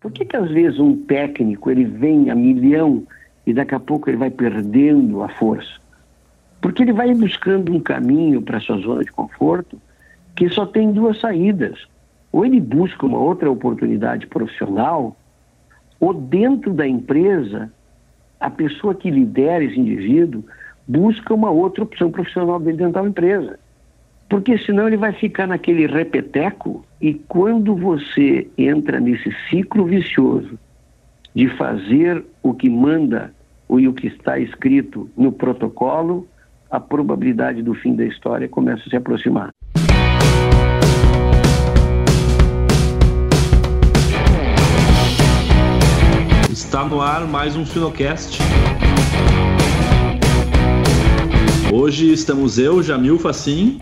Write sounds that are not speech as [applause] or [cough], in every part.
Por que, que às vezes um técnico ele vem a milhão e daqui a pouco ele vai perdendo a força? Porque ele vai buscando um caminho para sua zona de conforto que só tem duas saídas. Ou ele busca uma outra oportunidade profissional, ou dentro da empresa, a pessoa que lidera esse indivíduo busca uma outra opção profissional dentro da empresa. Porque senão ele vai ficar naquele repeteco e quando você entra nesse ciclo vicioso de fazer o que manda e o que está escrito no protocolo, a probabilidade do fim da história começa a se aproximar. Está no ar mais um Finocast. Hoje estamos eu, Jamil Facim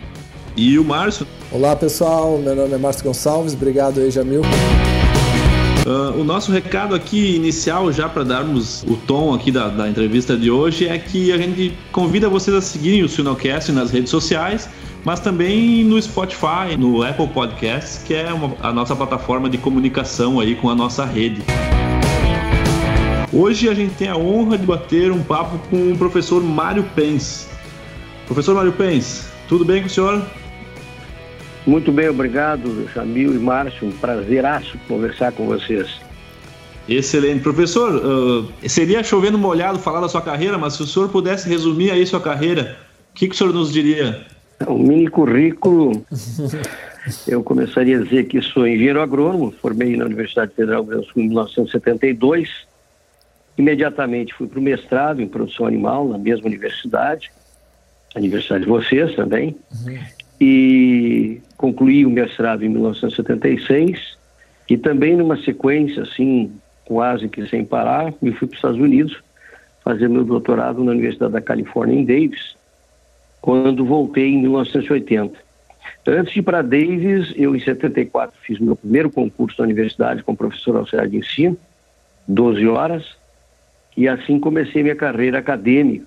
e o Márcio. Olá pessoal, meu nome é Márcio Gonçalves, obrigado aí Jamil. Uh, o nosso recado aqui inicial, já para darmos o tom aqui da, da, entrevista de hoje, é que a gente convida vocês a seguirem o Sinocast nas redes sociais, mas também no Spotify, no Apple Podcasts, que é uma, a nossa plataforma de comunicação aí com a nossa rede. Hoje a gente tem a honra de bater um papo com o professor Mário Pens. Professor Mário Pens, tudo bem com o senhor? Muito bem, obrigado, Jamil e Márcio. Um prazeraço conversar com vocês. Excelente. Professor, uh, seria chovendo molhado falar da sua carreira, mas se o senhor pudesse resumir aí sua carreira, o que, que o senhor nos diria? Um mini currículo. [laughs] Eu começaria a dizer que sou engenheiro agrônomo, formei na Universidade Federal do Rio Grande do Sul em 1972. Imediatamente fui para o mestrado em produção animal na mesma universidade, a universidade de vocês também. Uhum e concluí o mestrado em 1976 e também numa sequência assim quase que sem parar me fui para os Estados Unidos fazer meu doutorado na Universidade da Califórnia em Davis quando voltei em 1980 antes de ir para Davis eu em 74 fiz meu primeiro concurso na universidade como professor auxiliar de ensino 12 horas e assim comecei minha carreira acadêmica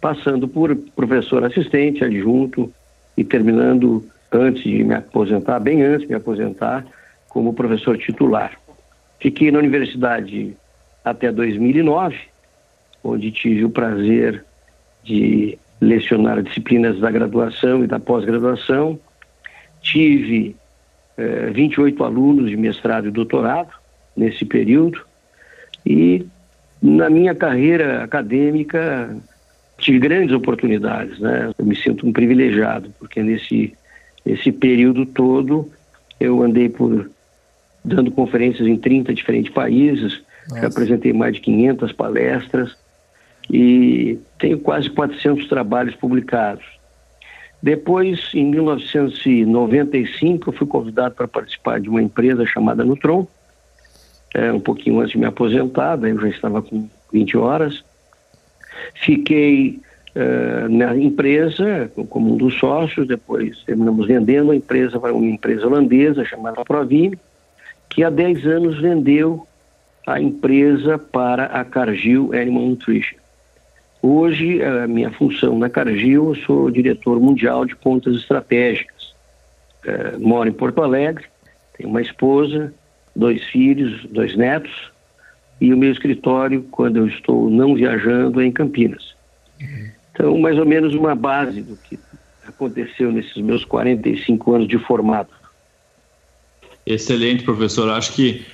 passando por professor assistente adjunto e terminando antes de me aposentar, bem antes de me aposentar, como professor titular. Fiquei na universidade até 2009, onde tive o prazer de lecionar disciplinas da graduação e da pós-graduação. Tive eh, 28 alunos de mestrado e doutorado nesse período e na minha carreira acadêmica tive grandes oportunidades, né? Eu me sinto um privilegiado, porque nesse, nesse período todo eu andei por dando conferências em 30 diferentes países, apresentei mais de 500 palestras e tenho quase 400 trabalhos publicados. Depois, em 1995, eu fui convidado para participar de uma empresa chamada Nutron, é, um pouquinho antes de me aposentar, eu já estava com 20 horas, Fiquei uh, na empresa como um dos sócios, depois terminamos vendendo a empresa para uma empresa holandesa chamada Provime, que há 10 anos vendeu a empresa para a Cargill Animal Nutrition. Hoje, a minha função na Cargill, eu sou diretor mundial de contas estratégicas. Uh, moro em Porto Alegre, tenho uma esposa, dois filhos, dois netos, e o meu escritório, quando eu estou não viajando, é em Campinas. Então, mais ou menos uma base do que aconteceu nesses meus 45 anos de formato. Excelente, professor. Acho que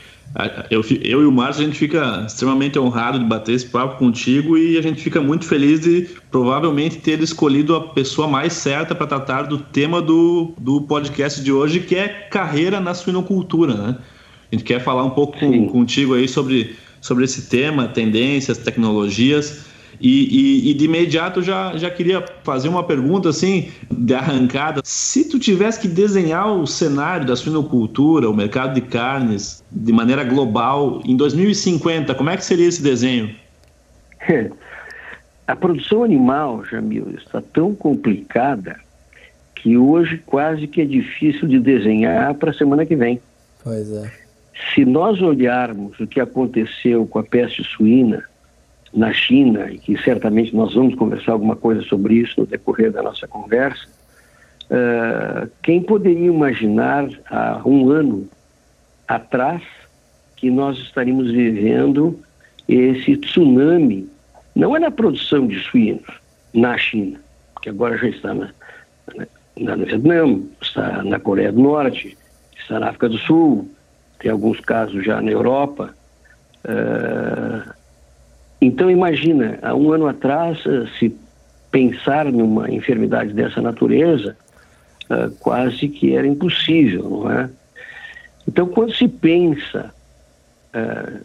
eu, eu e o Márcio, a gente fica extremamente honrado de bater esse papo contigo e a gente fica muito feliz de provavelmente ter escolhido a pessoa mais certa para tratar do tema do, do podcast de hoje, que é carreira na suinocultura, né? A gente quer falar um pouco com, contigo aí sobre sobre esse tema, tendências, tecnologias. E, e, e, de imediato já, já queria fazer uma pergunta assim, de arrancada. Se tu tivesse que desenhar o cenário da suinocultura, o mercado de carnes, de maneira global, em 2050, como é que seria esse desenho? [laughs] A produção animal, Jamil, está tão complicada que hoje quase que é difícil de desenhar para a semana que vem. Pois é. Se nós olharmos o que aconteceu com a peste suína na China, e que certamente nós vamos conversar alguma coisa sobre isso no decorrer da nossa conversa, uh, quem poderia imaginar há um ano atrás que nós estaríamos vivendo esse tsunami, não é na produção de suínos na China, que agora já está na, na, no Vietnã, está na Coreia do Norte, está na África do Sul, tem alguns casos já na Europa. Uh, então imagina, há um ano atrás, se pensar numa enfermidade dessa natureza, uh, quase que era impossível, não é? Então, quando se pensa uh,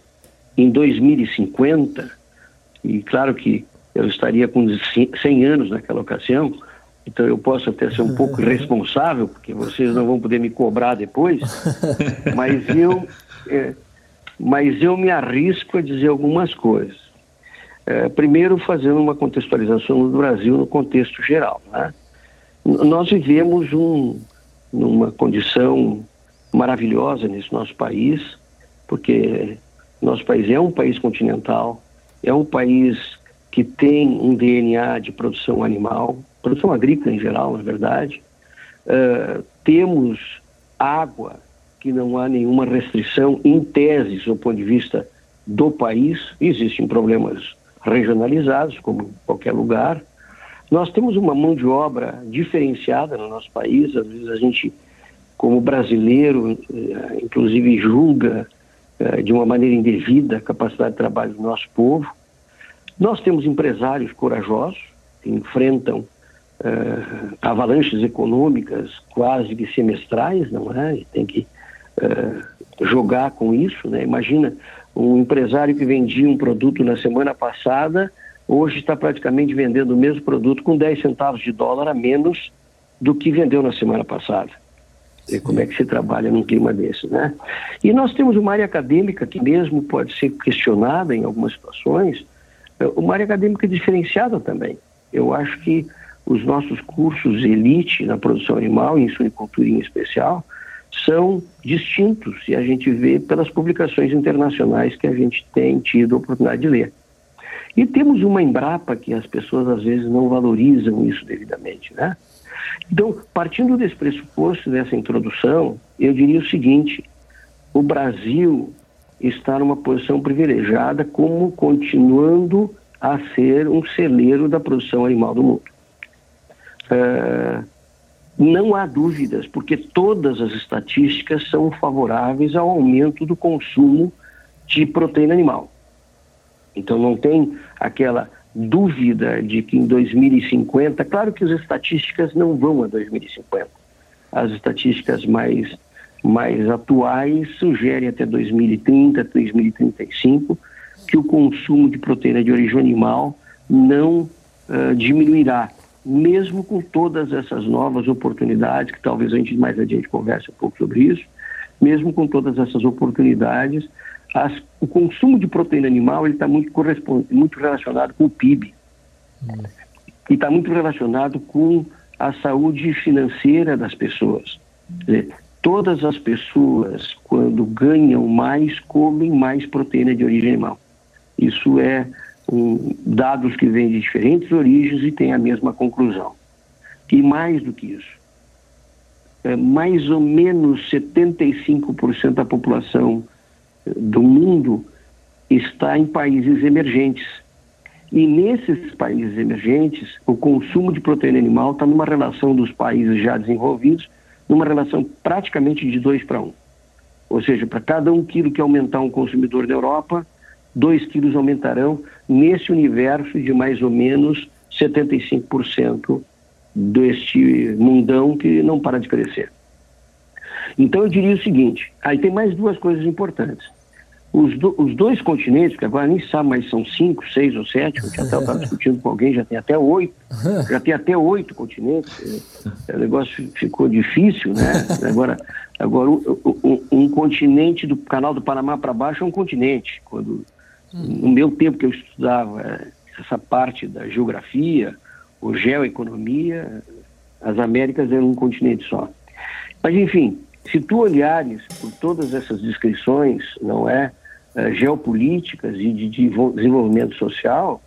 em 2050, e claro que eu estaria com 100 anos naquela ocasião, então eu posso até ser um [laughs] pouco responsável, porque vocês não vão poder me cobrar depois, mas eu, é, mas eu me arrisco a dizer algumas coisas. É, primeiro, fazendo uma contextualização do Brasil no contexto geral. Né? Nós vivemos um, numa condição maravilhosa nesse nosso país, porque nosso país é um país continental, é um país que tem um DNA de produção animal, produção agrícola em geral, na verdade. Uh, temos água que não há nenhuma restrição, em tese, do ponto de vista do país. Existem problemas regionalizados, como em qualquer lugar. Nós temos uma mão de obra diferenciada no nosso país. Às vezes a gente, como brasileiro, eh, inclusive julga eh, de uma maneira indevida a capacidade de trabalho do nosso povo. Nós temos empresários corajosos que enfrentam uh, avalanches econômicas quase que semestrais, não é? E tem que uh, jogar com isso, né? Imagina um empresário que vendia um produto na semana passada, hoje está praticamente vendendo o mesmo produto com 10 centavos de dólar a menos do que vendeu na semana passada. E como é que se trabalha num clima desse, né? E nós temos uma área acadêmica que mesmo pode ser questionada em algumas situações, é uma área acadêmica diferenciada também. Eu acho que os nossos cursos elite na produção animal, em suinicultura em especial, são distintos e a gente vê pelas publicações internacionais que a gente tem tido a oportunidade de ler. E temos uma Embrapa que as pessoas às vezes não valorizam isso devidamente, né? Então, partindo desse pressuposto, dessa introdução, eu diria o seguinte: o Brasil está numa posição privilegiada como continuando a ser um celeiro da produção animal do mundo. Uh, não há dúvidas, porque todas as estatísticas são favoráveis ao aumento do consumo de proteína animal. Então não tem aquela dúvida de que em 2050, claro que as estatísticas não vão a 2050. As estatísticas mais mais atuais sugerem até 2030, 2035 que o consumo de proteína de origem animal não uh, diminuirá mesmo com todas essas novas oportunidades, que talvez a gente mais adiante converse um pouco sobre isso, mesmo com todas essas oportunidades, as, o consumo de proteína animal ele está muito, muito relacionado com o PIB hum. e está muito relacionado com a saúde financeira das pessoas. Dizer, todas as pessoas, quando ganham mais, comem mais proteína de origem animal. Isso é um, dados que vêm de diferentes origens e têm a mesma conclusão. E mais do que isso, é, mais ou menos 75% da população eh, do mundo está em países emergentes. E nesses países emergentes, o consumo de proteína animal está numa relação dos países já desenvolvidos, numa relação praticamente de 2 para 1. Um. Ou seja, para cada um quilo que aumentar um consumidor da Europa, 2 quilos aumentarão nesse universo de mais ou menos 75% deste mundão que não para de crescer. Então eu diria o seguinte: aí tem mais duas coisas importantes. Os, do, os dois continentes, que agora nem sabe mais são cinco, seis ou sete, eu até estava discutindo com alguém, já tem até oito, [laughs] já tem até oito continentes. O negócio ficou difícil, né? Agora, agora um, um, um continente do canal do Panamá para baixo é um continente. Quando no meu tempo que eu estudava essa parte da geografia, ou geoeconomia, as Américas eram um continente só. Mas, enfim, se tu olhares por todas essas descrições, não é, eh, geopolíticas e de desenvolvimento social,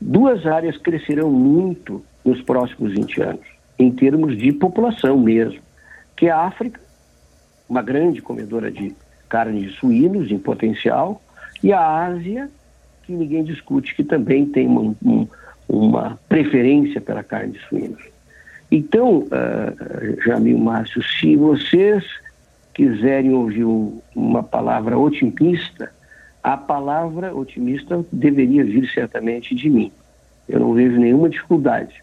duas áreas crescerão muito nos próximos 20 anos, em termos de população mesmo, que é a África, uma grande comedora de carne de suínos em potencial, e a Ásia, que ninguém discute, que também tem uma, um, uma preferência pela carne de suínos. Então, uh, Jamil Márcio, se vocês quiserem ouvir uma palavra otimista, a palavra otimista deveria vir certamente de mim. Eu não vejo nenhuma dificuldade.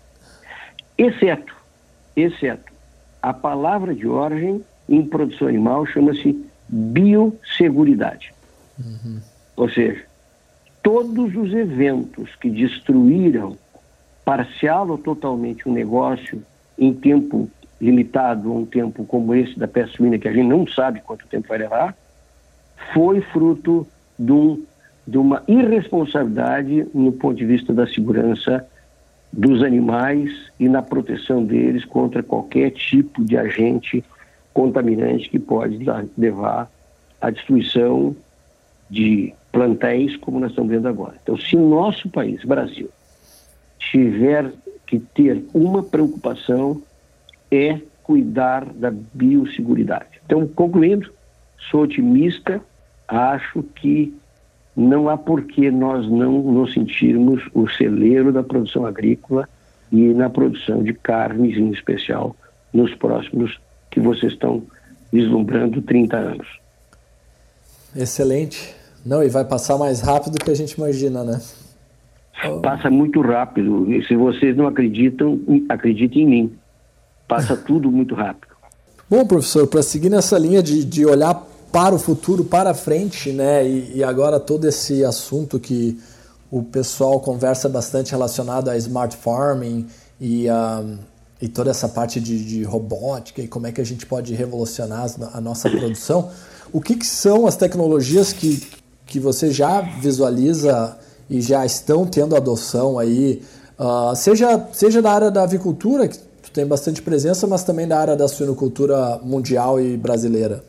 Exceto, exceto, a palavra de origem em produção animal chama-se biosseguridade. Uhum. Ou seja, todos os eventos que destruíram parcial ou totalmente um negócio em tempo limitado, um tempo como esse da peste suína, que a gente não sabe quanto tempo vai levar, foi fruto de, um, de uma irresponsabilidade no ponto de vista da segurança dos animais e na proteção deles contra qualquer tipo de agente contaminante que pode levar à destruição de plantéis, como nós estamos vendo agora. Então, se o nosso país, Brasil, tiver que ter uma preocupação, é cuidar da biosseguridade. Então, concluindo, sou otimista, acho que não há por que nós não nos sentirmos o celeiro da produção agrícola e na produção de carnes em especial nos próximos que vocês estão vislumbrando 30 anos. Excelente. Não, e vai passar mais rápido do que a gente imagina, né? Passa muito rápido. E se vocês não acreditam, acreditem em mim. Passa [laughs] tudo muito rápido. Bom, professor, para seguir nessa linha de, de olhar para o futuro, para frente, né? E, e, agora todo esse assunto que o pessoal conversa bastante relacionado a smart farming e, uh, e toda essa parte de, de, robótica e como é que a gente pode revolucionar a nossa produção. O que, que são as tecnologias que, que você já visualiza e já estão tendo adoção aí, uh, seja, seja na área da avicultura, que tu tem bastante presença, mas também na área da suinocultura mundial e brasileira?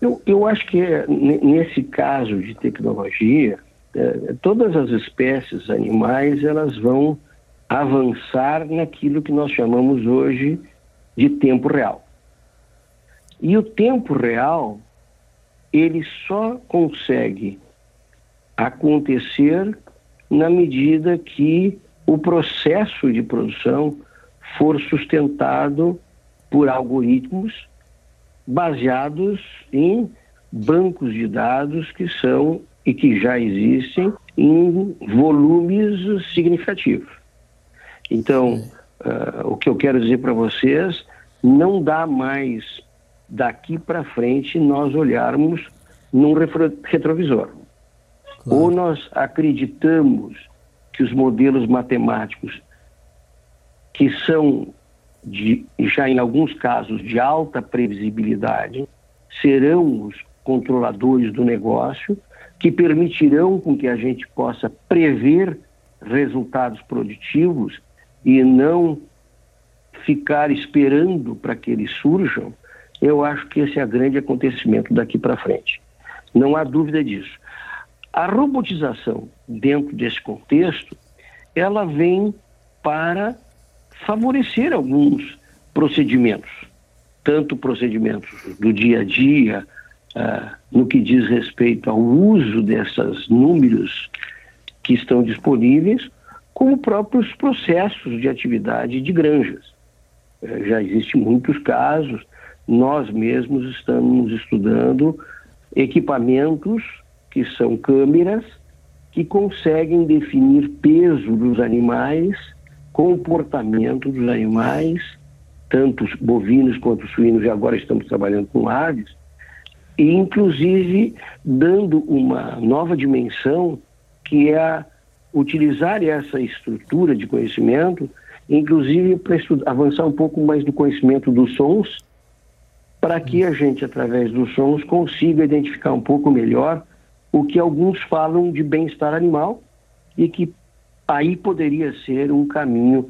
Eu, eu acho que nesse caso de tecnologia, é, todas as espécies animais elas vão avançar naquilo que nós chamamos hoje de tempo real. E o tempo real ele só consegue acontecer na medida que o processo de produção for sustentado por algoritmos baseados em bancos de dados que são e que já existem em volumes significativos. Então, uh, o que eu quero dizer para vocês, não dá mais daqui para frente nós olharmos num retrovisor. Claro. Ou nós acreditamos que os modelos matemáticos que são de, já em alguns casos de alta previsibilidade, serão os controladores do negócio que permitirão com que a gente possa prever resultados produtivos e não ficar esperando para que eles surjam, eu acho que esse é o grande acontecimento daqui para frente. Não há dúvida disso. A robotização dentro desse contexto, ela vem para favorecer alguns procedimentos, tanto procedimentos do dia a dia, uh, no que diz respeito ao uso desses números que estão disponíveis, como próprios processos de atividade de granjas. Uh, já existem muitos casos, nós mesmos estamos estudando equipamentos que são câmeras que conseguem definir peso dos animais comportamento dos animais, tanto bovinos quanto suínos, e agora estamos trabalhando com aves, e inclusive dando uma nova dimensão que é utilizar essa estrutura de conhecimento, inclusive para avançar um pouco mais no conhecimento dos sons, para que a gente, através dos sons, consiga identificar um pouco melhor o que alguns falam de bem-estar animal e que aí poderia ser um caminho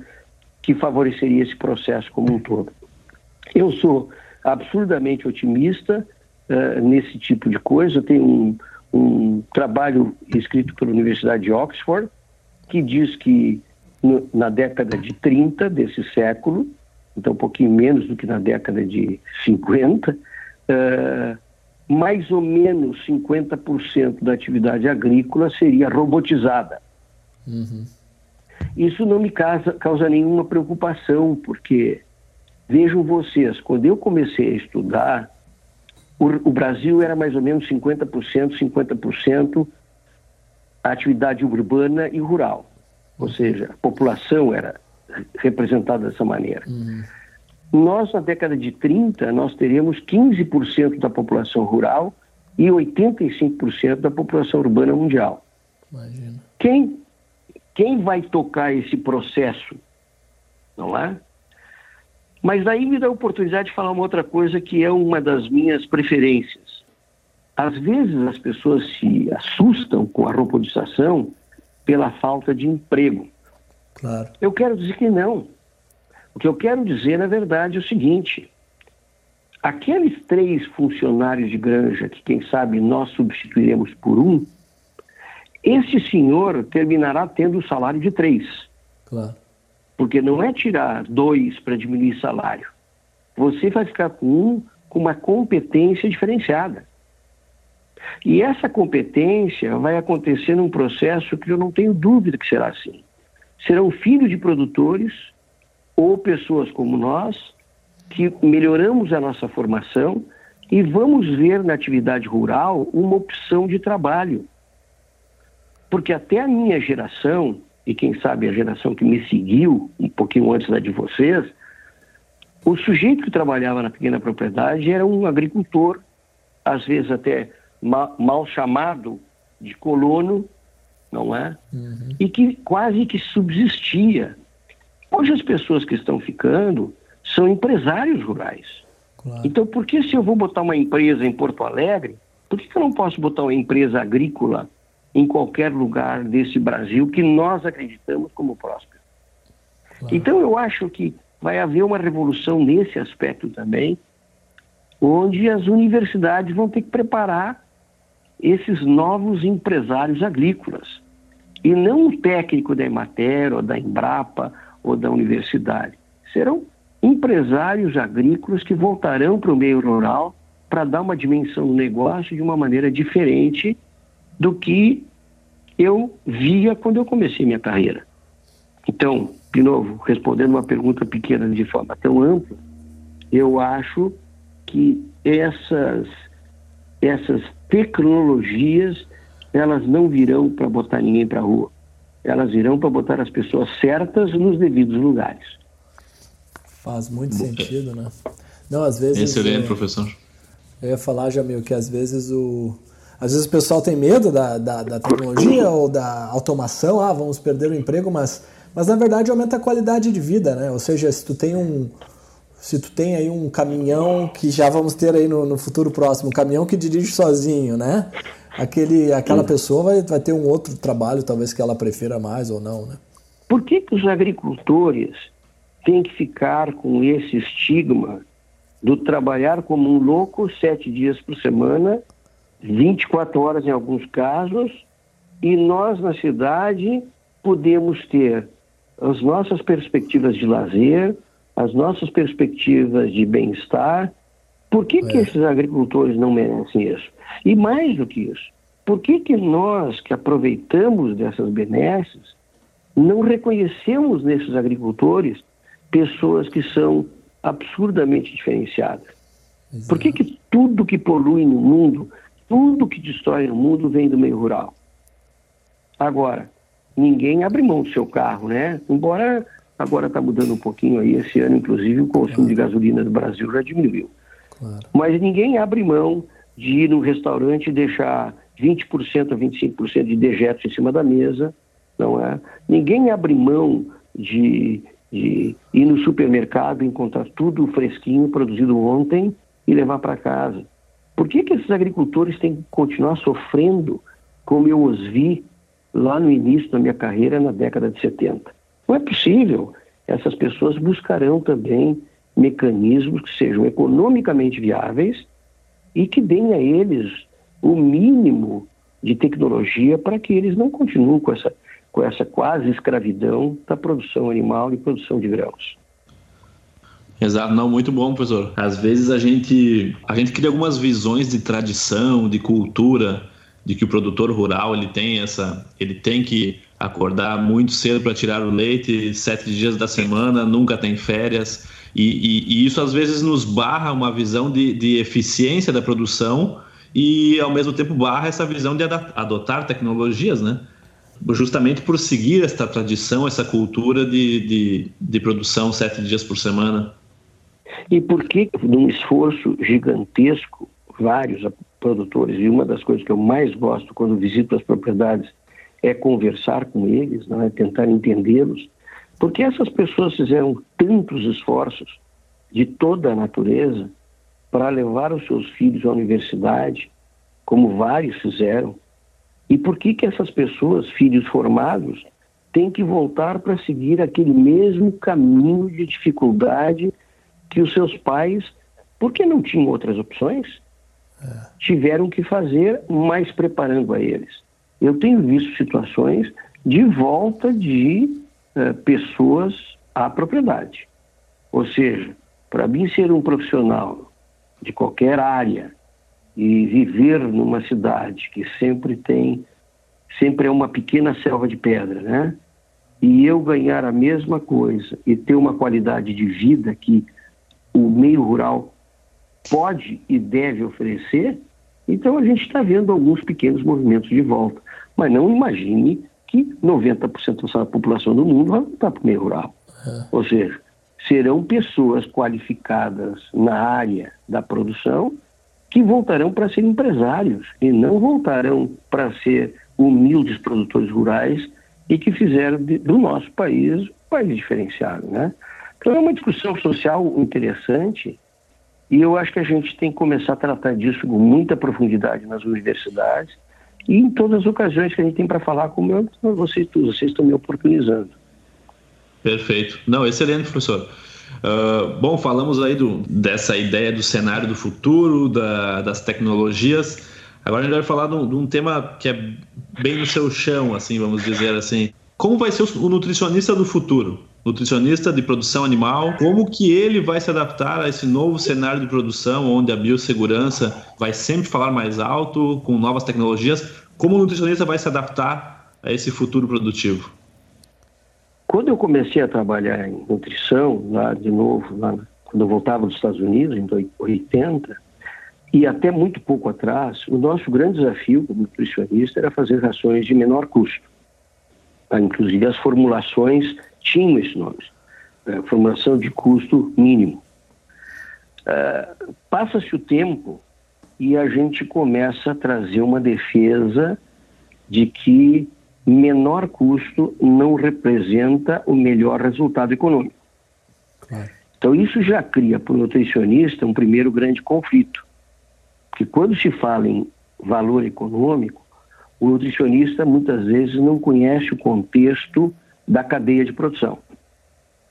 que favoreceria esse processo como um todo. Eu sou absurdamente otimista uh, nesse tipo de coisa. Eu tenho um, um trabalho escrito pela Universidade de Oxford que diz que no, na década de 30 desse século, então um pouquinho menos do que na década de 50, uh, mais ou menos 50% da atividade agrícola seria robotizada. Uhum. Isso não me causa, causa nenhuma preocupação, porque vejam vocês, quando eu comecei a estudar, o, o Brasil era mais ou menos 50%, 50% atividade urbana e rural. Ou seja, a população era representada dessa maneira. Uhum. Nós, na década de 30, nós teríamos 15% da população rural e 85% da população urbana mundial. Imagina. Quem, quem vai tocar esse processo? Não é? Mas daí me dá a oportunidade de falar uma outra coisa que é uma das minhas preferências. Às vezes as pessoas se assustam com a robotização pela falta de emprego. Claro. Eu quero dizer que não. O que eu quero dizer, na verdade, é o seguinte: aqueles três funcionários de granja, que quem sabe nós substituiremos por um, esse senhor terminará tendo o salário de três. Claro. Porque não é tirar dois para diminuir salário. Você vai ficar com um com uma competência diferenciada. E essa competência vai acontecer num processo que eu não tenho dúvida que será assim. Serão filhos de produtores ou pessoas como nós que melhoramos a nossa formação e vamos ver na atividade rural uma opção de trabalho. Porque até a minha geração, e quem sabe a geração que me seguiu um pouquinho antes da de vocês, o sujeito que trabalhava na pequena propriedade era um agricultor, às vezes até mal chamado de colono, não é? Uhum. E que quase que subsistia Hoje as pessoas que estão ficando são empresários rurais. Claro. Então, por que se eu vou botar uma empresa em Porto Alegre, por que, que eu não posso botar uma empresa agrícola em qualquer lugar desse Brasil que nós acreditamos como próspero? Claro. Então, eu acho que vai haver uma revolução nesse aspecto também, onde as universidades vão ter que preparar esses novos empresários agrícolas. E não o técnico da Emater ou da Embrapa ou da universidade. Serão empresários agrícolas que voltarão para o meio rural para dar uma dimensão do negócio de uma maneira diferente do que eu via quando eu comecei minha carreira. Então, de novo, respondendo uma pergunta pequena de forma tão ampla, eu acho que essas essas tecnologias elas não virão para botar ninguém para a rua elas irão para botar as pessoas certas nos devidos lugares. Faz muito sentido, né? Não, às vezes. Excelente, é, professor. Eu ia falar, Jamil, que às vezes o. Às vezes o pessoal tem medo da, da, da tecnologia ou da automação, ah, vamos perder o emprego, mas, mas na verdade aumenta a qualidade de vida, né? Ou seja, se tu tem um, se tu tem aí um caminhão que já vamos ter aí no, no futuro próximo, um caminhão que dirige sozinho, né? Aquele, aquela pessoa vai, vai ter um outro trabalho, talvez que ela prefira mais ou não, né? Por que, que os agricultores têm que ficar com esse estigma do trabalhar como um louco sete dias por semana, 24 horas em alguns casos, e nós na cidade podemos ter as nossas perspectivas de lazer, as nossas perspectivas de bem-estar. Por que, é. que esses agricultores não merecem isso? E mais do que isso, por que, que nós que aproveitamos dessas benesses não reconhecemos nesses agricultores pessoas que são absurdamente diferenciadas? Exato. Por que, que tudo que polui no mundo, tudo que destrói no mundo vem do meio rural? Agora, ninguém abre mão do seu carro, né? Embora agora está mudando um pouquinho aí, esse ano, inclusive, o consumo claro. de gasolina do Brasil já diminuiu. Claro. Mas ninguém abre mão de ir no restaurante e deixar 20% a 25% de dejetos em cima da mesa, não é? Ninguém abre mão de, de ir no supermercado e encontrar tudo fresquinho, produzido ontem e levar para casa. Por que, que esses agricultores têm que continuar sofrendo como eu os vi lá no início da minha carreira, na década de 70? Não é possível. Essas pessoas buscarão também mecanismos que sejam economicamente viáveis e que deem a eles o mínimo de tecnologia para que eles não continuem com essa, com essa quase escravidão da produção animal e produção de grãos. Exato, não, muito bom, professor. Às vezes a gente, a gente cria algumas visões de tradição, de cultura, de que o produtor rural ele tem essa, ele tem que acordar muito cedo para tirar o leite, sete dias da semana, nunca tem férias. E, e, e isso às vezes nos barra uma visão de, de eficiência da produção e ao mesmo tempo barra essa visão de adotar tecnologias, né? Justamente por seguir esta tradição, essa cultura de, de, de produção sete dias por semana. E por que, num esforço gigantesco, vários produtores, e uma das coisas que eu mais gosto quando visito as propriedades é conversar com eles, não é tentar entendê-los, porque essas pessoas fizeram tantos esforços de toda a natureza para levar os seus filhos à universidade, como vários fizeram. E por que que essas pessoas, filhos formados, têm que voltar para seguir aquele mesmo caminho de dificuldade que os seus pais, porque não tinham outras opções, tiveram que fazer, mais preparando a eles. Eu tenho visto situações de volta de eh, pessoas à propriedade. Ou seja, para mim ser um profissional de qualquer área e viver numa cidade que sempre tem, sempre é uma pequena selva de pedra, né? E eu ganhar a mesma coisa e ter uma qualidade de vida que o meio rural pode e deve oferecer, então a gente está vendo alguns pequenos movimentos de volta. Mas não imagine que 90% da população do mundo vai voltar para o meio rural. É. Ou seja, serão pessoas qualificadas na área da produção que voltarão para ser empresários e não voltarão para ser humildes produtores rurais e que fizeram de, do nosso país um país diferenciado, né? Então é uma discussão social interessante e eu acho que a gente tem que começar a tratar disso com muita profundidade nas universidades e em todas as ocasiões que a gente tem para falar, como eu, vocês, vocês estão me oportunizando. Perfeito. Não, excelente, professor. Uh, bom, falamos aí do, dessa ideia do cenário do futuro, da, das tecnologias. Agora a gente vai falar de um, de um, tema que é bem no seu chão, assim, vamos dizer assim. Como vai ser o, o nutricionista do futuro? nutricionista de produção animal, como que ele vai se adaptar a esse novo cenário de produção, onde a biossegurança vai sempre falar mais alto, com novas tecnologias, como o nutricionista vai se adaptar a esse futuro produtivo? Quando eu comecei a trabalhar em nutrição, lá de novo, lá, quando eu voltava dos Estados Unidos, em 80, e até muito pouco atrás, o nosso grande desafio como nutricionista era fazer rações de menor custo. Inclusive as formulações tinham esse nome, é, formulação de custo mínimo. É, Passa-se o tempo e a gente começa a trazer uma defesa de que menor custo não representa o melhor resultado econômico. Claro. Então, isso já cria para o nutricionista um primeiro grande conflito. Porque quando se fala em valor econômico, o nutricionista muitas vezes não conhece o contexto da cadeia de produção.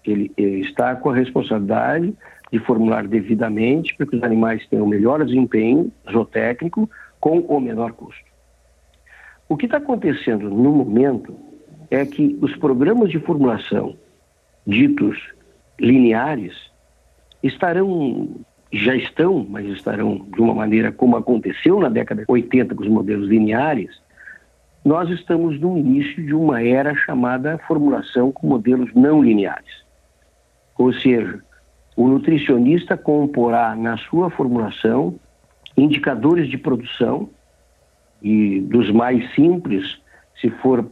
Ele, ele está com a responsabilidade de formular devidamente para que os animais tenham o melhor desempenho zootécnico com o menor custo. O que está acontecendo no momento é que os programas de formulação ditos lineares estarão, já estão, mas estarão de uma maneira como aconteceu na década de 80 com os modelos lineares, nós estamos no início de uma era chamada formulação com modelos não lineares. Ou seja, o nutricionista comporá na sua formulação indicadores de produção e dos mais simples, se for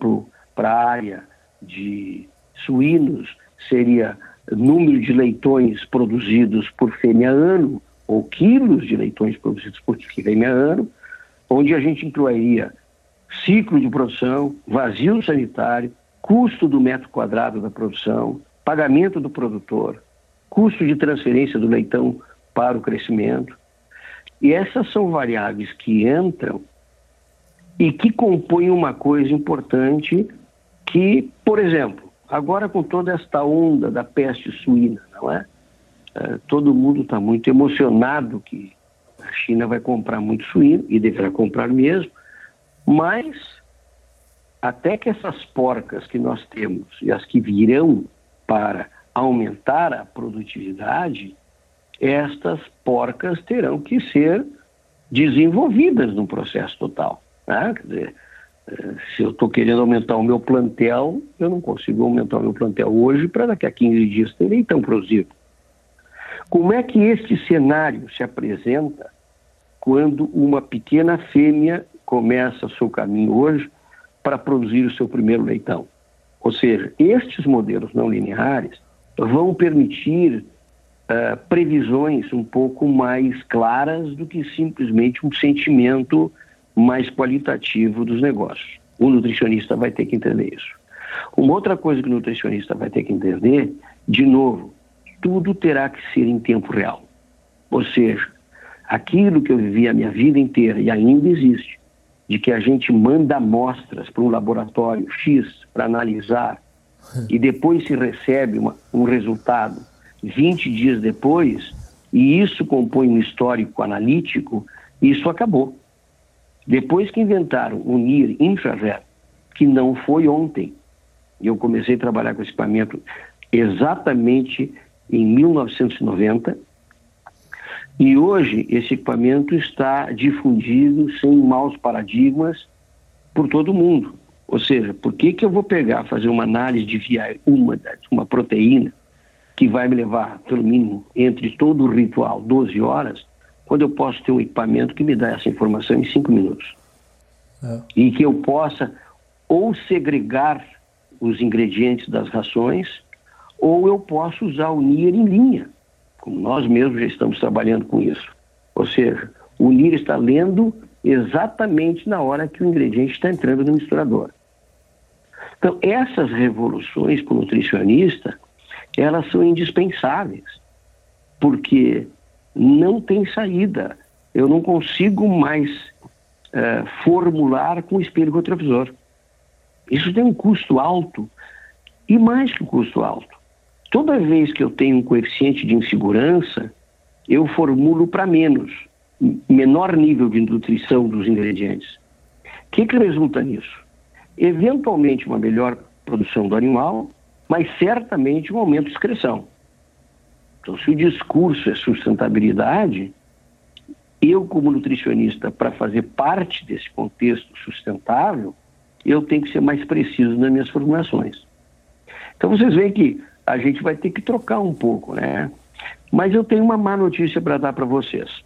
para a área de suínos, seria número de leitões produzidos por fêmea ano ou quilos de leitões produzidos por fêmea ano, onde a gente incluiria ciclo de produção, vazio sanitário, custo do metro quadrado da produção, pagamento do produtor, custo de transferência do leitão para o crescimento. E essas são variáveis que entram e que compõem uma coisa importante que, por exemplo, agora com toda esta onda da peste suína, não é? é todo mundo está muito emocionado que a China vai comprar muito suíno e deverá comprar mesmo, mas até que essas porcas que nós temos e as que virão para aumentar a produtividade, estas porcas terão que ser desenvolvidas no processo total. Né? Quer dizer, eh, se eu estou querendo aumentar o meu plantel, eu não consigo aumentar o meu plantel hoje para daqui a 15 dias ter leitão produzido. Como é que este cenário se apresenta quando uma pequena fêmea começa seu caminho hoje para produzir o seu primeiro leitão? Ou seja, estes modelos não lineares vão permitir uh, previsões um pouco mais claras do que simplesmente um sentimento mais qualitativo dos negócios. O nutricionista vai ter que entender isso. Uma outra coisa que o nutricionista vai ter que entender, de novo, tudo terá que ser em tempo real. Ou seja, aquilo que eu vivi a minha vida inteira e ainda existe, de que a gente manda amostras para um laboratório X para analisar [laughs] e depois se recebe uma, um resultado 20 dias depois, e isso compõe um histórico analítico, isso acabou. Depois que inventaram o NIR infravermelho, que não foi ontem, eu comecei a trabalhar com esse equipamento exatamente em 1990, e hoje esse equipamento está difundido sem maus paradigmas por todo mundo. Ou seja, por que, que eu vou pegar, fazer uma análise de via uma, proteína, que vai me levar, pelo mínimo, entre todo o ritual, 12 horas, quando eu posso ter um equipamento que me dá essa informação em 5 minutos. É. E que eu possa ou segregar os ingredientes das rações, ou eu posso usar o NIR em linha, como nós mesmos já estamos trabalhando com isso. Ou seja, o NIR está lendo exatamente na hora que o ingrediente está entrando no misturador. Então, essas revoluções para o nutricionista, elas são indispensáveis, porque não tem saída. Eu não consigo mais uh, formular com espelho retrovisor. Isso tem um custo alto e mais que um custo alto. Toda vez que eu tenho um coeficiente de insegurança, eu formulo para menos, menor nível de nutrição dos ingredientes. O que, que resulta nisso? Eventualmente uma melhor produção do animal, mas certamente um aumento de excreção. Então, se o discurso é sustentabilidade, eu, como nutricionista, para fazer parte desse contexto sustentável, eu tenho que ser mais preciso nas minhas formulações. Então, vocês veem que a gente vai ter que trocar um pouco, né? Mas eu tenho uma má notícia para dar para vocês.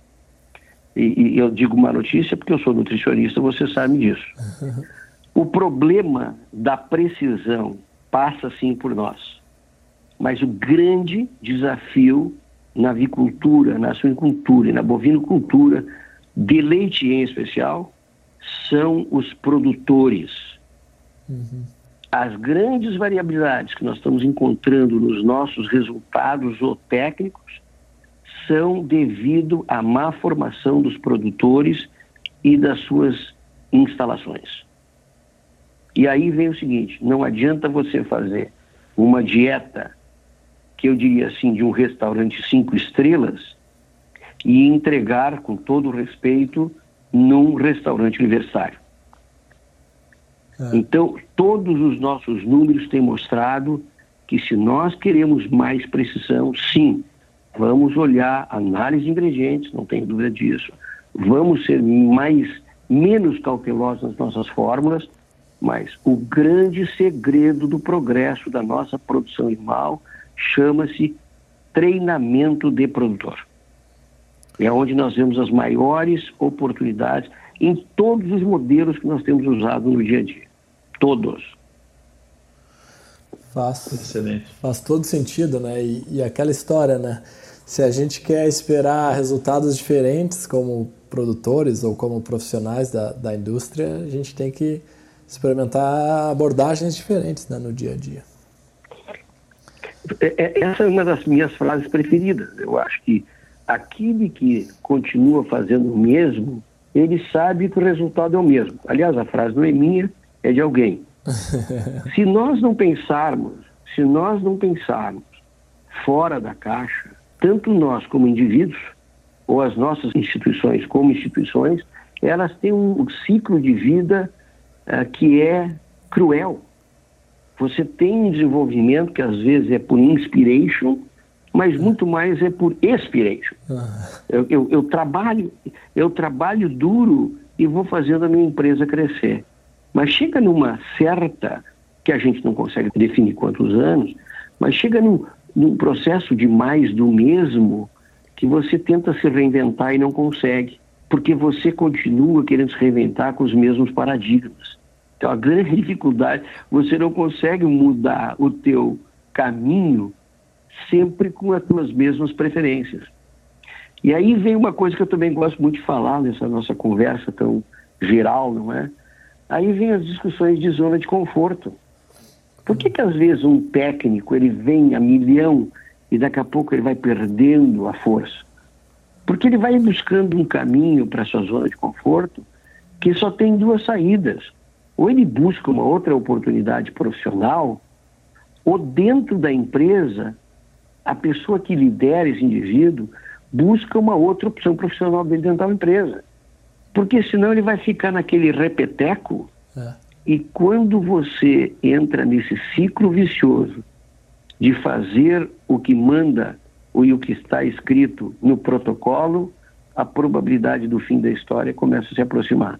E, e, eu digo má notícia porque eu sou nutricionista, você sabe disso. O problema da precisão passa sim por nós. Mas o grande desafio na avicultura, na suinicultura e na bovinocultura, de leite em especial, são os produtores. Uhum. As grandes variabilidades que nós estamos encontrando nos nossos resultados zootécnicos são devido à má formação dos produtores e das suas instalações. E aí vem o seguinte: não adianta você fazer uma dieta, que eu diria assim, de um restaurante cinco estrelas, e entregar, com todo respeito, num restaurante universitário. É. Então, todos os nossos números têm mostrado que se nós queremos mais precisão, sim, vamos olhar análise de ingredientes, não tenho dúvida disso. Vamos ser mais menos cautelosos nas nossas fórmulas, mas o grande segredo do progresso da nossa produção animal chama-se treinamento de produtor. É onde nós vemos as maiores oportunidades em todos os modelos que nós temos usado no dia a dia. Todos. Faz, Excelente. faz todo sentido, né? E, e aquela história, né? Se a gente quer esperar resultados diferentes como produtores ou como profissionais da, da indústria, a gente tem que experimentar abordagens diferentes né, no dia a dia. É, é, essa é uma das minhas frases preferidas. Eu acho que aquele que continua fazendo o mesmo, ele sabe que o resultado é o mesmo. Aliás, a frase não é minha, é de alguém. [laughs] se nós não pensarmos, se nós não pensarmos fora da caixa, tanto nós como indivíduos, ou as nossas instituições como instituições, elas têm um ciclo de vida uh, que é cruel. Você tem um desenvolvimento que às vezes é por inspiration, mas muito mais é por expiration. Ah. Eu, eu, eu, trabalho, eu trabalho duro e vou fazendo a minha empresa crescer. Mas chega numa certa, que a gente não consegue definir quantos anos, mas chega num, num processo de mais do mesmo que você tenta se reinventar e não consegue, porque você continua querendo se reinventar com os mesmos paradigmas. Então a grande dificuldade, você não consegue mudar o teu caminho sempre com as tuas mesmas preferências. E aí vem uma coisa que eu também gosto muito de falar nessa nossa conversa tão geral, não é? Aí vem as discussões de zona de conforto. Por que que às vezes um técnico ele vem a milhão e daqui a pouco ele vai perdendo a força? Porque ele vai buscando um caminho para sua zona de conforto que só tem duas saídas. Ou ele busca uma outra oportunidade profissional, ou dentro da empresa a pessoa que lidera esse indivíduo busca uma outra opção profissional dentro da empresa. Porque senão ele vai ficar naquele repeteco é. e quando você entra nesse ciclo vicioso de fazer o que manda e o que está escrito no protocolo, a probabilidade do fim da história começa a se aproximar.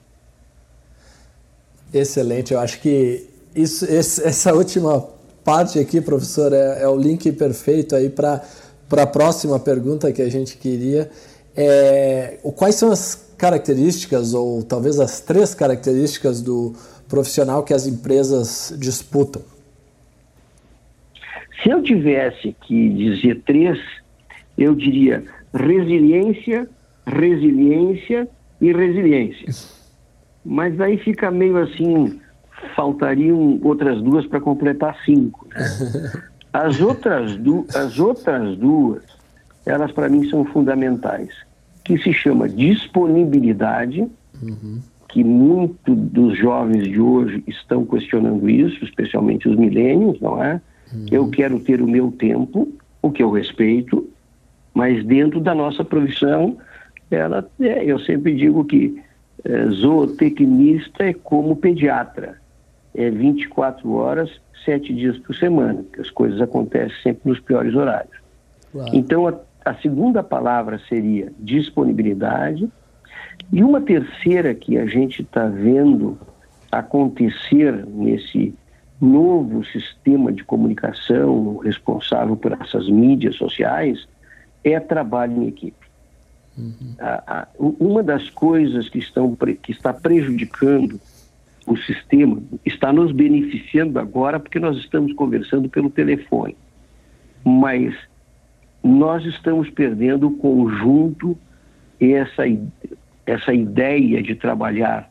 Excelente, eu acho que isso, [laughs] essa última parte aqui, professor, é, é o link perfeito aí para a próxima pergunta que a gente queria. É, quais são as características, ou talvez as três características do profissional que as empresas disputam? Se eu tivesse que dizer três, eu diria resiliência, resiliência e resiliência. Mas aí fica meio assim faltariam outras duas para completar cinco. Né? [laughs] As, outras du as outras duas, elas para mim são fundamentais, que se chama disponibilidade, uhum. que muitos dos jovens de hoje estão questionando isso, especialmente os milênios, não é? Uhum. Eu quero ter o meu tempo, o que eu respeito, mas dentro da nossa profissão, ela, é, eu sempre digo que zootecnista é como pediatra é 24 horas, sete dias por semana, que as coisas acontecem sempre nos piores horários. Claro. Então, a, a segunda palavra seria disponibilidade, e uma terceira que a gente está vendo acontecer nesse novo sistema de comunicação responsável por essas mídias sociais é trabalho em equipe. Uhum. Uma das coisas que, estão, que está prejudicando o sistema está nos beneficiando agora porque nós estamos conversando pelo telefone. Mas nós estamos perdendo o conjunto e essa, essa ideia de trabalhar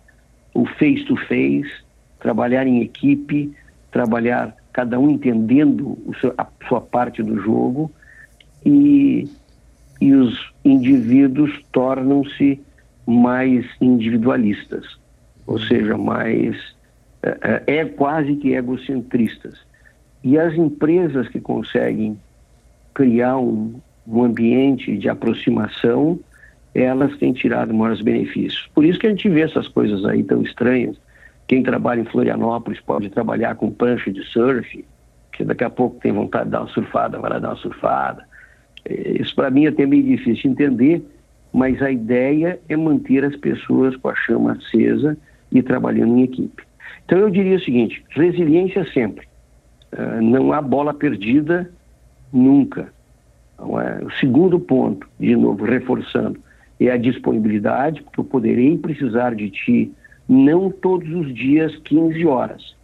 o face-to-face, -face, trabalhar em equipe, trabalhar cada um entendendo seu, a sua parte do jogo e, e os indivíduos tornam-se mais individualistas ou seja, mais é, é, quase que egocentristas. E as empresas que conseguem criar um, um ambiente de aproximação, elas têm tirado maiores benefícios. Por isso que a gente vê essas coisas aí tão estranhas. Quem trabalha em Florianópolis pode trabalhar com prancha de surf, que daqui a pouco tem vontade de dar uma surfada, vai lá dar uma surfada. Isso para mim é até meio difícil de entender, mas a ideia é manter as pessoas com a chama acesa e trabalhando em equipe. Então eu diria o seguinte: resiliência sempre. Uh, não há bola perdida nunca. Então, é, o segundo ponto, de novo, reforçando, é a disponibilidade, porque eu poderei precisar de ti não todos os dias 15 horas,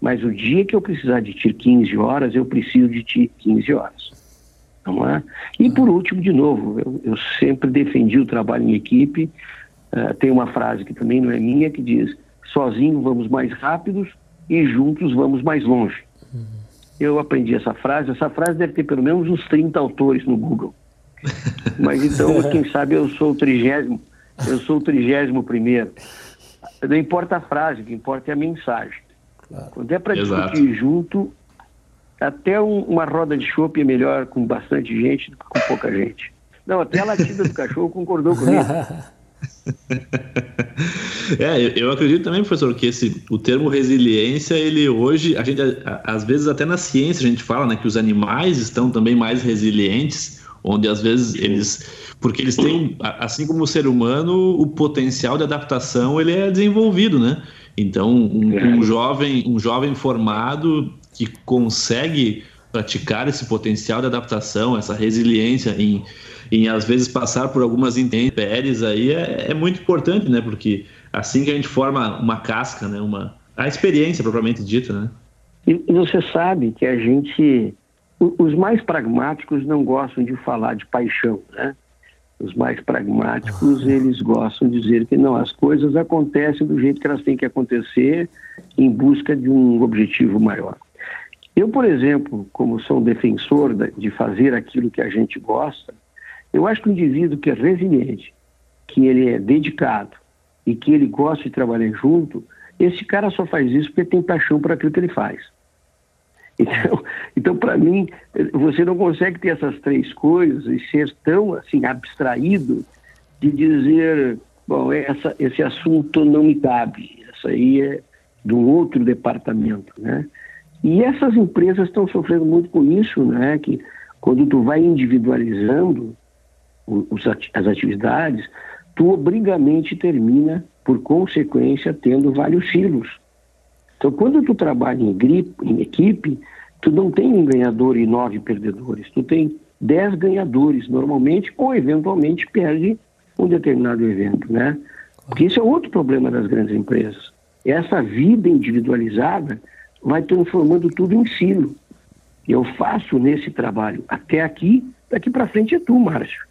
mas o dia que eu precisar de ti 15 horas, eu preciso de ti 15 horas. Não é? E por último, de novo, eu, eu sempre defendi o trabalho em equipe, Uh, tem uma frase que também não é minha que diz: sozinho vamos mais rápidos e juntos vamos mais longe. Uhum. Eu aprendi essa frase. Essa frase deve ter pelo menos uns 30 autores no Google. [laughs] Mas então, quem sabe eu sou o trigésimo, eu sou o trigésimo primeiro. Não importa a frase, o que importa é a mensagem. Claro. Quando é para discutir junto, até um, uma roda de chope é melhor com bastante gente do que com pouca gente. Não, até a latida do cachorro concordou comigo. [laughs] é, eu acredito também, professor, que esse, o termo resiliência, ele hoje, a gente, às vezes até na ciência a gente fala, né, que os animais estão também mais resilientes, onde às vezes eles, porque eles têm, assim como o ser humano, o potencial de adaptação ele é desenvolvido, né? Então, um, é. um jovem, um jovem formado que consegue praticar esse potencial de adaptação, essa resiliência em em às vezes passar por algumas intempéries aí é, é, muito importante, né? Porque assim que a gente forma uma casca, né? Uma, a experiência propriamente dita, né? E você sabe que a gente, os mais pragmáticos não gostam de falar de paixão, né? Os mais pragmáticos, ah. eles gostam de dizer que não, as coisas acontecem do jeito que elas têm que acontecer em busca de um objetivo maior. Eu, por exemplo, como sou um defensor de fazer aquilo que a gente gosta, eu acho que o indivíduo que é resiliente, que ele é dedicado e que ele gosta de trabalhar junto, esse cara só faz isso porque tem paixão por aquilo que ele faz. Então, [laughs] então para mim, você não consegue ter essas três coisas e ser tão assim abstraído de dizer, bom, essa, esse assunto não me cabe, essa aí é de um outro departamento, né? E essas empresas estão sofrendo muito com isso, né? Que quando tu vai individualizando, os, as atividades, tu obrigamente termina, por consequência, tendo vários silos. Então, quando tu trabalha em, gripe, em equipe, tu não tem um ganhador e nove perdedores, tu tem dez ganhadores normalmente, ou eventualmente perde um determinado evento, né? Porque isso é outro problema das grandes empresas. Essa vida individualizada vai transformando tudo em silo. Eu faço nesse trabalho até aqui, daqui para frente é tu, Márcio.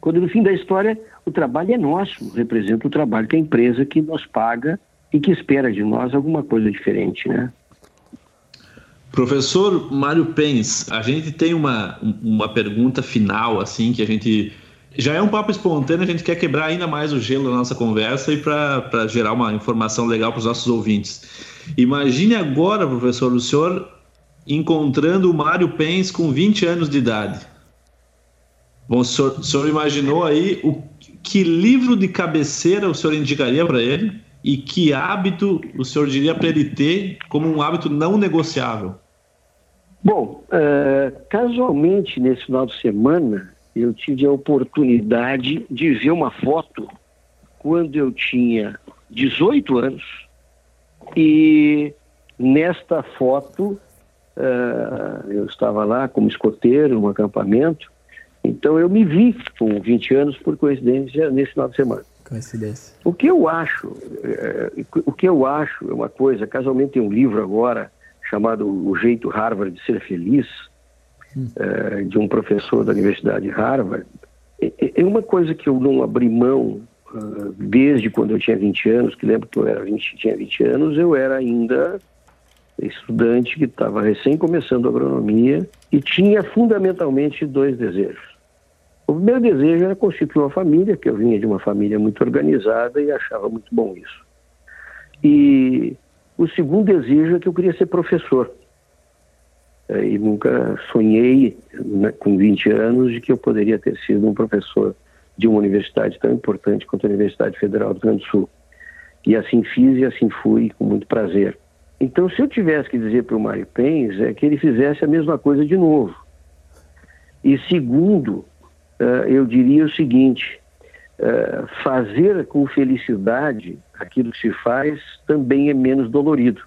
Quando no fim da história o trabalho é nosso, representa o trabalho que a empresa que nos paga e que espera de nós alguma coisa diferente, né? Professor Mário Pens, a gente tem uma, uma pergunta final, assim, que a gente. Já é um papo espontâneo, a gente quer quebrar ainda mais o gelo da nossa conversa e para gerar uma informação legal para os nossos ouvintes. Imagine agora, professor, o senhor encontrando o Mário Pens com 20 anos de idade. Bom, o senhor, o senhor imaginou aí o que livro de cabeceira o senhor indicaria para ele e que hábito o senhor diria para ele ter como um hábito não negociável? Bom, uh, casualmente nesse final de semana eu tive a oportunidade de ver uma foto quando eu tinha 18 anos e nesta foto uh, eu estava lá como escoteiro num acampamento então eu me vi com 20 anos por coincidência nesse final de semana. Coincidência. O que eu acho, é, o que eu acho é uma coisa, casualmente tem um livro agora chamado O Jeito Harvard de Ser Feliz, hum. é, de um professor da Universidade de Harvard. É, uma coisa que eu não abri mão uh, desde quando eu tinha 20 anos, que lembro que eu era 20, tinha 20 anos, eu era ainda estudante que estava recém começando agronomia e tinha fundamentalmente dois desejos. O meu desejo era constituir uma família, que eu vinha de uma família muito organizada e achava muito bom isso. E o segundo desejo é que eu queria ser professor. É, e nunca sonhei, né, com 20 anos, de que eu poderia ter sido um professor de uma universidade tão importante quanto a Universidade Federal do Rio Grande do Sul. E assim fiz e assim fui, com muito prazer. Então, se eu tivesse que dizer para o Mário Pens, é que ele fizesse a mesma coisa de novo. E segundo, uh, eu diria o seguinte: uh, fazer com felicidade aquilo que se faz também é menos dolorido.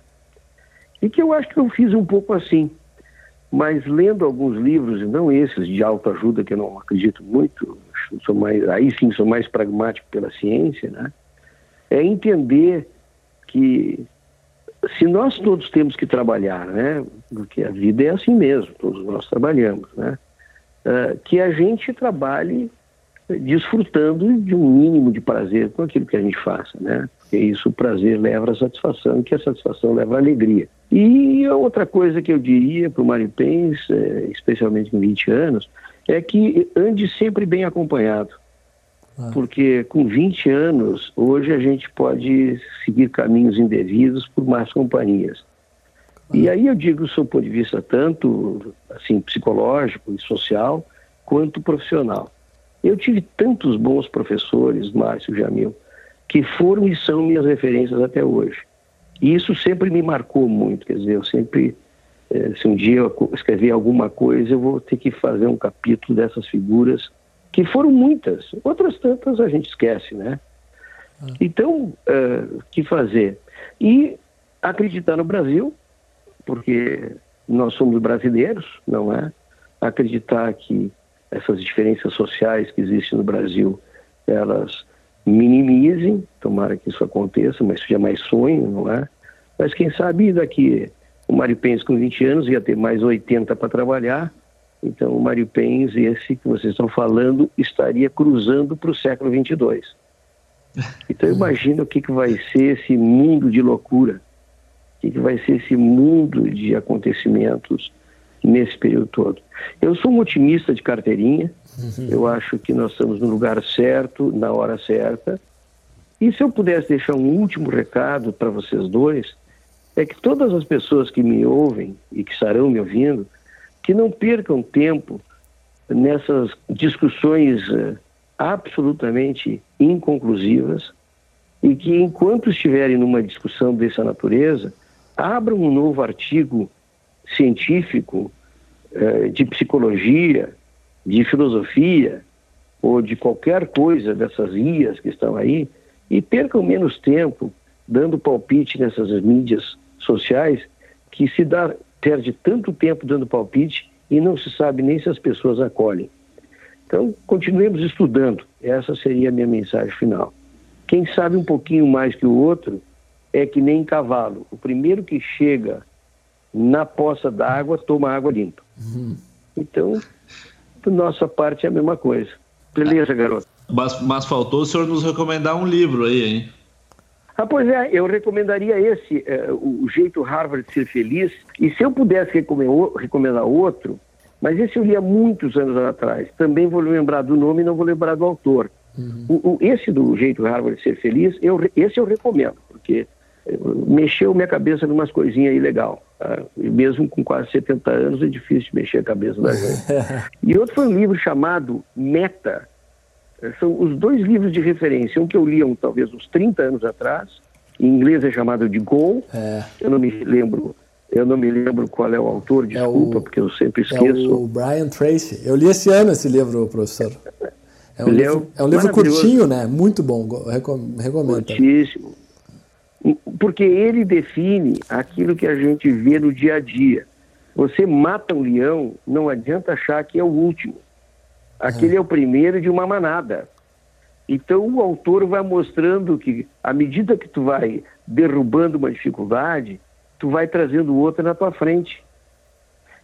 E que eu acho que eu fiz um pouco assim. Mas lendo alguns livros, e não esses de autoajuda, que eu não acredito muito, sou mais, aí sim sou mais pragmático pela ciência, né? é entender que se nós todos temos que trabalhar, né? Porque a vida é assim mesmo, todos nós trabalhamos, né? uh, que a gente trabalhe desfrutando de um mínimo de prazer com aquilo que a gente faça, né? Porque isso, o prazer leva a satisfação, que a satisfação leva a alegria. E outra coisa que eu diria para o Mário Pens, é, especialmente com 20 anos, é que ande sempre bem acompanhado. Ah. Porque com 20 anos, hoje a gente pode seguir caminhos indevidos por más companhias. E aí eu digo do seu ponto de vista tanto assim psicológico e social quanto profissional. Eu tive tantos bons professores, Márcio Jamil, que foram e são minhas referências até hoje. E isso sempre me marcou muito, quer dizer, eu sempre, se um dia eu escrever alguma coisa, eu vou ter que fazer um capítulo dessas figuras, que foram muitas, outras tantas a gente esquece, né? Ah. Então, o uh, que fazer? E acreditar no Brasil, porque nós somos brasileiros, não é? Acreditar que essas diferenças sociais que existem no Brasil, elas minimizem, tomara que isso aconteça, mas isso jamais sonho, não é? Mas quem sabe daqui o Mário Pens com 20 anos ia ter mais 80 para trabalhar, então o Mário Pens, esse que vocês estão falando, estaria cruzando para o século 22. [laughs] Então imagina o que, que vai ser esse mundo de loucura, o que, que vai ser esse mundo de acontecimentos nesse período todo. Eu sou um otimista de carteirinha, uhum. eu acho que nós estamos no lugar certo, na hora certa. E se eu pudesse deixar um último recado para vocês dois, é que todas as pessoas que me ouvem e que estarão me ouvindo, que não percam tempo nessas discussões uh, absolutamente inconclusivas e que, enquanto estiverem numa discussão dessa natureza, abram um novo artigo científico, uh, de psicologia, de filosofia ou de qualquer coisa dessas guias que estão aí e percam menos tempo dando palpite nessas mídias sociais que se dá perde tanto tempo dando palpite e não se sabe nem se as pessoas acolhem. Então, continuemos estudando. Essa seria a minha mensagem final. Quem sabe um pouquinho mais que o outro é que nem cavalo. O primeiro que chega na poça d'água toma água limpa. Uhum. Então, nossa parte é a mesma coisa. Beleza, garoto. Mas, mas faltou o senhor nos recomendar um livro aí, hein? Ah, pois é, eu recomendaria esse, é, o Jeito Harvard de Ser Feliz, e se eu pudesse recomendar outro, mas esse eu li há muitos anos atrás, também vou lembrar do nome e não vou lembrar do autor. Uhum. O, o, esse do Jeito Harvard de Ser Feliz, eu, esse eu recomendo, porque eh, mexeu minha cabeça numas coisinhas aí legal. Tá? Mesmo com quase 70 anos é difícil mexer a cabeça da gente. [laughs] e outro foi um livro chamado Meta, são os dois livros de referência. Um que eu li talvez uns 30 anos atrás, em inglês é chamado de Goal. É. Eu não me lembro. Eu não me lembro qual é o autor, desculpa, é o, porque eu sempre esqueço. É o Brian Tracy. Eu li esse ano esse livro, professor. É um, livro, é um livro curtinho, né? Muito bom. Recomendo. Muitíssimo. Porque ele define aquilo que a gente vê no dia a dia. Você mata um leão, não adianta achar que é o último. Aquele é o primeiro de uma manada. Então o autor vai mostrando que à medida que tu vai derrubando uma dificuldade, tu vai trazendo outra na tua frente.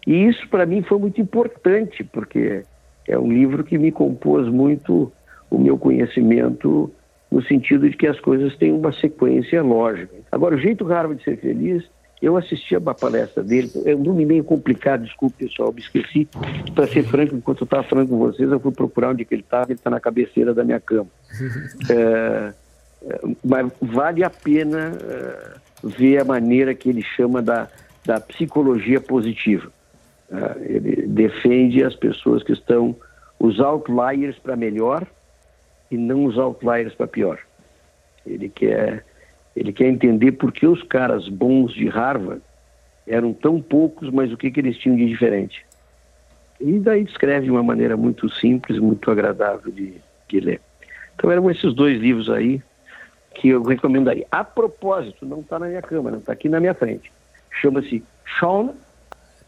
E isso para mim foi muito importante, porque é um livro que me compôs muito o meu conhecimento no sentido de que as coisas têm uma sequência lógica. Agora, o jeito raro de ser feliz eu assisti a palestra dele, é um nome meio complicado, desculpe pessoal, me esqueci. Para ser franco, enquanto eu estava falando com vocês, eu fui procurar onde que ele estava, ele está na cabeceira da minha cama. [laughs] É, é, mas vale a pena é, ver a maneira que ele chama da, da psicologia positiva. É, ele defende as pessoas que estão os outliers para melhor e não os outliers para pior. Ele quer ele quer entender por que os caras bons de Harvard eram tão poucos, mas o que, que eles tinham de diferente. E daí descreve de uma maneira muito simples, muito agradável de, de ler. Então eram esses dois livros aí que eu recomendaria. A propósito, não está na minha câmera, está aqui na minha frente. Chama-se Sean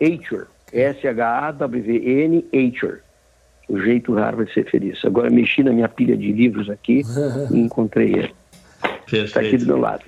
Acher, S-H-A-W-N Acher. O jeito Harvard de ser feliz. Agora mexi na minha pilha de livros aqui [laughs] e encontrei ele. Perfeito. Está aqui do meu lado.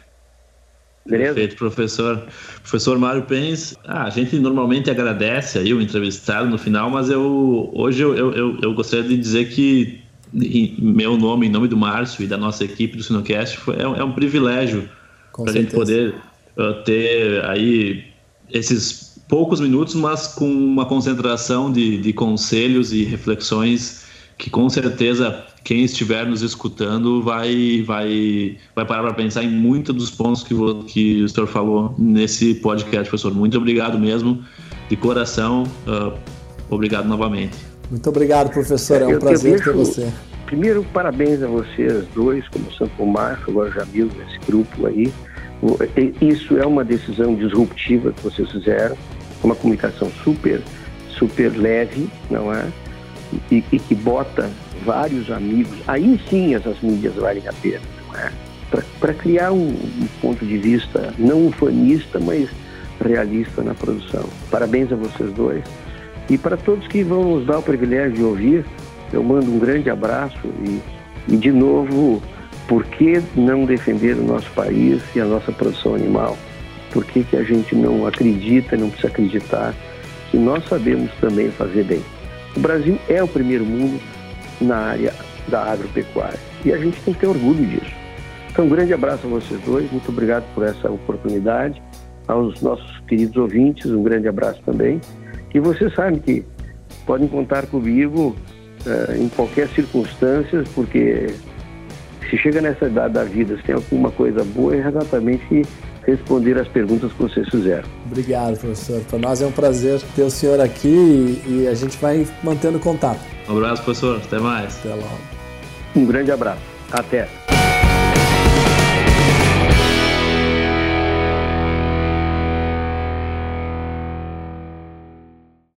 Beleza? Perfeito, professor. Professor Mário Pens, ah, a gente normalmente agradece aí o entrevistado no final, mas eu hoje eu, eu, eu gostaria de dizer que em meu nome, em nome do Márcio e da nossa equipe do Sinocast, foi, é, é um privilégio para a gente poder uh, ter aí esses poucos minutos, mas com uma concentração de, de conselhos e reflexões que com certeza quem estiver nos escutando vai vai vai parar para pensar em muitos dos pontos que, que o senhor falou nesse podcast, professor. Muito obrigado mesmo, de coração. Uh, obrigado novamente. Muito obrigado, professor. É um prazer ter você. primeiro, parabéns a vocês dois, como Santo Marco, agora Jamil, esse grupo aí. Isso é uma decisão disruptiva que vocês fizeram, uma comunicação super, super leve, não é? E, e que bota vários amigos. Aí sim essas mídias valem a pena, é? Para criar um, um ponto de vista não ufanista, mas realista na produção. Parabéns a vocês dois. E para todos que vão nos dar o privilégio de ouvir, eu mando um grande abraço e, e de novo, por que não defender o nosso país e a nossa produção animal? Por que, que a gente não acredita, não precisa acreditar que nós sabemos também fazer bem? O Brasil é o primeiro mundo na área da agropecuária e a gente tem que ter orgulho disso. Então, um grande abraço a vocês dois, muito obrigado por essa oportunidade. Aos nossos queridos ouvintes, um grande abraço também. E vocês sabem que podem contar comigo uh, em qualquer circunstância, porque se chega nessa idade da vida, se tem alguma coisa boa, é exatamente responder as perguntas que vocês fizeram. Obrigado, professor. Para nós é um prazer ter o senhor aqui e, e a gente vai mantendo contato. Um abraço, professor. Até mais. Até logo. Um grande abraço. Até.